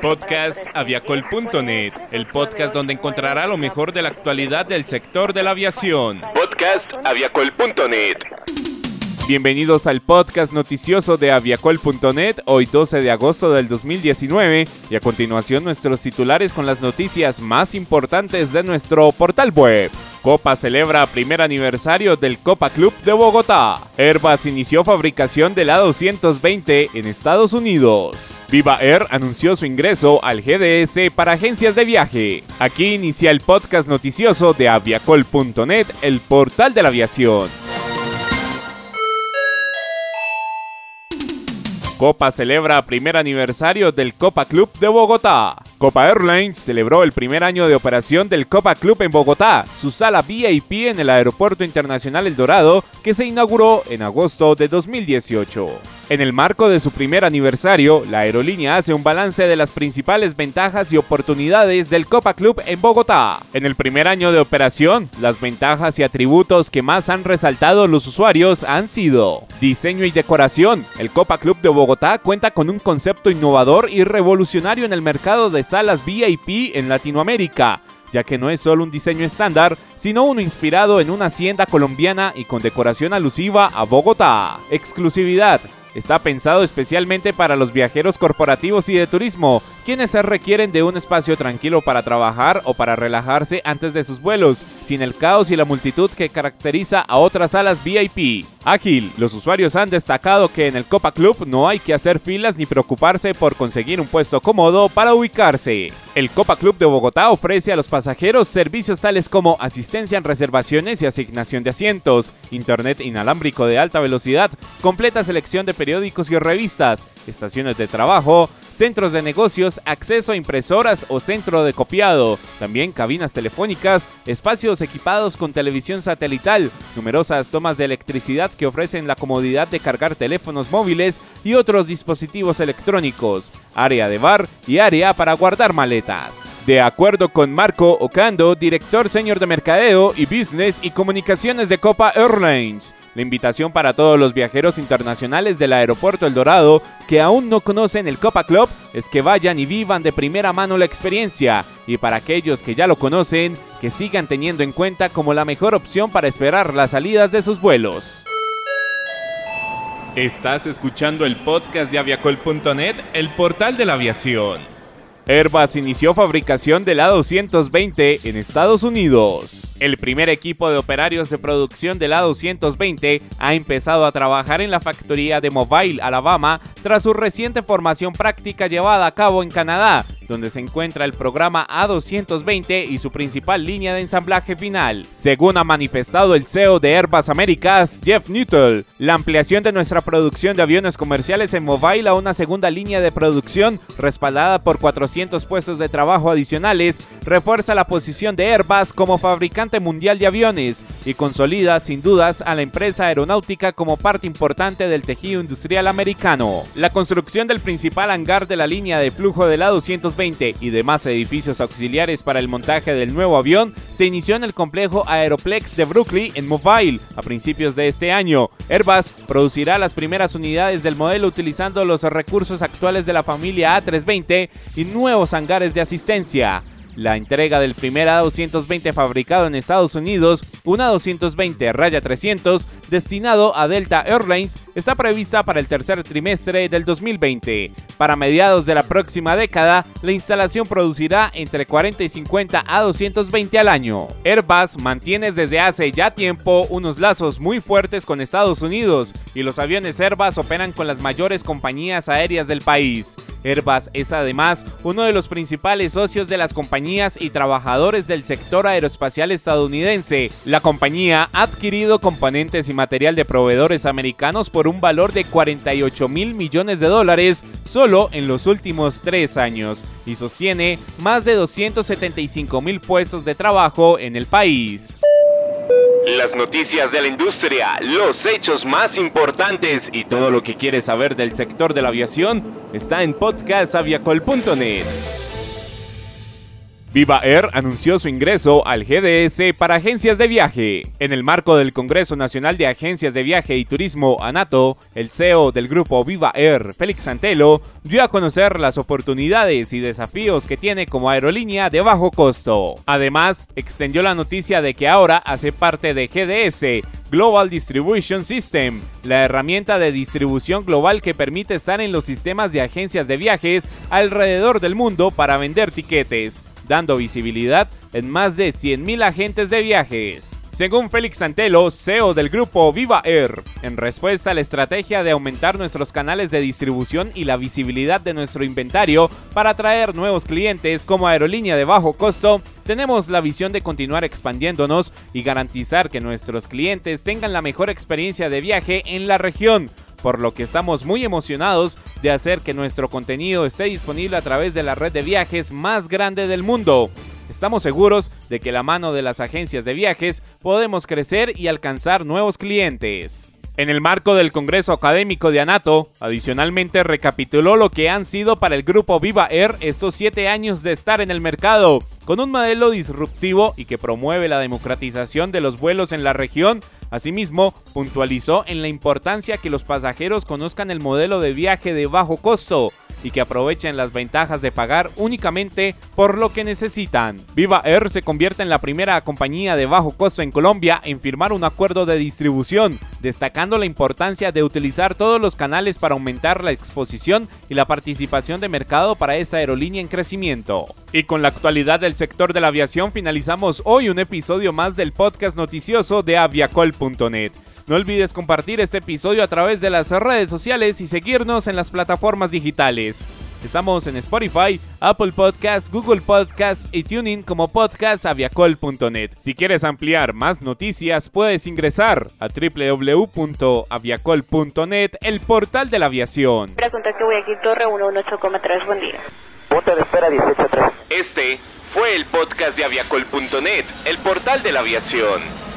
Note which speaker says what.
Speaker 1: Podcast aviacol.net, el podcast donde encontrará lo mejor de la actualidad del sector de la aviación.
Speaker 2: Podcast aviacol.net.
Speaker 1: Bienvenidos al podcast noticioso de aviacol.net, hoy 12 de agosto del 2019, y a continuación nuestros titulares con las noticias más importantes de nuestro portal web. Copa celebra primer aniversario del Copa Club de Bogotá. Airbus inició fabricación del A220 en Estados Unidos. Viva Air anunció su ingreso al GDS para agencias de viaje. Aquí inicia el podcast noticioso de aviacol.net, el portal de la aviación. Copa celebra primer aniversario del Copa Club de Bogotá. Copa Airlines celebró el primer año de operación del Copa Club en Bogotá, su sala VIP en el Aeropuerto Internacional El Dorado, que se inauguró en agosto de 2018. En el marco de su primer aniversario, la aerolínea hace un balance de las principales ventajas y oportunidades del Copa Club en Bogotá. En el primer año de operación, las ventajas y atributos que más han resaltado los usuarios han sido diseño y decoración. El Copa Club de Bogotá cuenta con un concepto innovador y revolucionario en el mercado de salas VIP en Latinoamérica ya que no es solo un diseño estándar, sino uno inspirado en una hacienda colombiana y con decoración alusiva a Bogotá. Exclusividad. Está pensado especialmente para los viajeros corporativos y de turismo, quienes se requieren de un espacio tranquilo para trabajar o para relajarse antes de sus vuelos, sin el caos y la multitud que caracteriza a otras salas VIP. Ágil, los usuarios han destacado que en el Copa Club no hay que hacer filas ni preocuparse por conseguir un puesto cómodo para ubicarse. El Copa Club de Bogotá ofrece a los pasajeros servicios tales como asistencia en reservaciones y asignación de asientos, internet inalámbrico de alta velocidad, completa selección de periódicos y revistas, estaciones de trabajo, centros de negocios, acceso a impresoras o centro de copiado, también cabinas telefónicas, espacios equipados con televisión satelital, numerosas tomas de electricidad que ofrecen la comodidad de cargar teléfonos móviles y otros dispositivos electrónicos, área de bar y área para guardar maletas. De acuerdo con Marco Ocando, director senior de mercadeo y business y comunicaciones de Copa Airlines, la invitación para todos los viajeros internacionales del aeropuerto El Dorado que aún no conocen el Copa Club es que vayan y vivan de primera mano la experiencia y para aquellos que ya lo conocen, que sigan teniendo en cuenta como la mejor opción para esperar las salidas de sus vuelos. Estás escuchando el podcast de aviacol.net, el portal de la aviación. Airbus inició fabricación del A220 en Estados Unidos. El primer equipo de operarios de producción del A220 ha empezado a trabajar en la factoría de Mobile, Alabama, tras su reciente formación práctica llevada a cabo en Canadá, donde se encuentra el programa A220 y su principal línea de ensamblaje final. Según ha manifestado el CEO de Airbus Americas, Jeff Newton, la ampliación de nuestra producción de aviones comerciales en Mobile a una segunda línea de producción respaldada por 400 puestos de trabajo adicionales refuerza la posición de Airbus como fabricante mundial de aviones y consolida sin dudas a la empresa aeronáutica como parte importante del tejido industrial americano. La construcción del principal hangar de la línea de flujo del A220 y demás edificios auxiliares para el montaje del nuevo avión se inició en el complejo Aeroplex de Brooklyn en Mobile a principios de este año. Airbus producirá las primeras unidades del modelo utilizando los recursos actuales de la familia A320 y nuevos hangares de asistencia la entrega del primer A220 fabricado en Estados Unidos, un A220 Raya 300 destinado a Delta Airlines, está prevista para el tercer trimestre del 2020. Para mediados de la próxima década, la instalación producirá entre 40 y 50 A220 al año. Airbus mantiene desde hace ya tiempo unos lazos muy fuertes con Estados Unidos y los aviones Airbus operan con las mayores compañías aéreas del país. Airbus es además uno de los principales socios de las compañías y trabajadores del sector aeroespacial estadounidense. La compañía ha adquirido componentes y material de proveedores americanos por un valor de 48 mil millones de dólares solo en los últimos tres años y sostiene más de 275 mil puestos de trabajo en el país.
Speaker 2: Las noticias de la industria, los hechos más importantes
Speaker 1: y todo lo que quieres saber del sector de la aviación está en podcastaviacol.net. Viva Air anunció su ingreso al GDS para agencias de viaje. En el marco del Congreso Nacional de Agencias de Viaje y Turismo, ANATO, el CEO del grupo Viva Air, Félix Santelo, dio a conocer las oportunidades y desafíos que tiene como aerolínea de bajo costo. Además, extendió la noticia de que ahora hace parte de GDS, Global Distribution System, la herramienta de distribución global que permite estar en los sistemas de agencias de viajes alrededor del mundo para vender tiquetes dando visibilidad en más de 100.000 agentes de viajes. Según Félix Santelo, CEO del grupo Viva Air, en respuesta a la estrategia de aumentar nuestros canales de distribución y la visibilidad de nuestro inventario para atraer nuevos clientes como aerolínea de bajo costo, tenemos la visión de continuar expandiéndonos y garantizar que nuestros clientes tengan la mejor experiencia de viaje en la región, por lo que estamos muy emocionados de hacer que nuestro contenido esté disponible a través de la red de viajes más grande del mundo. Estamos seguros de que la mano de las agencias de viajes podemos crecer y alcanzar nuevos clientes. En el marco del Congreso Académico de Anato, adicionalmente recapituló lo que han sido para el grupo Viva Air estos siete años de estar en el mercado, con un modelo disruptivo y que promueve la democratización de los vuelos en la región Asimismo, puntualizó en la importancia que los pasajeros conozcan el modelo de viaje de bajo costo y que aprovechen las ventajas de pagar únicamente por lo que necesitan. Viva Air se convierte en la primera compañía de bajo costo en Colombia en firmar un acuerdo de distribución, destacando la importancia de utilizar todos los canales para aumentar la exposición y la participación de mercado para esa aerolínea en crecimiento. Y con la actualidad del sector de la aviación finalizamos hoy un episodio más del podcast noticioso de aviacol.net. No olvides compartir este episodio a través de las redes sociales y seguirnos en las plataformas digitales. Estamos en Spotify, Apple Podcasts, Google Podcasts y Tuning como podcastaviacol.net. Si quieres ampliar más noticias, puedes ingresar a www.aviacol.net, el portal de la aviación.
Speaker 3: Pregunta que voy aquí, Torre 118,3, buen día.
Speaker 4: Punto de espera 183.
Speaker 2: Este fue el podcast de aviacol.net, el portal de la aviación.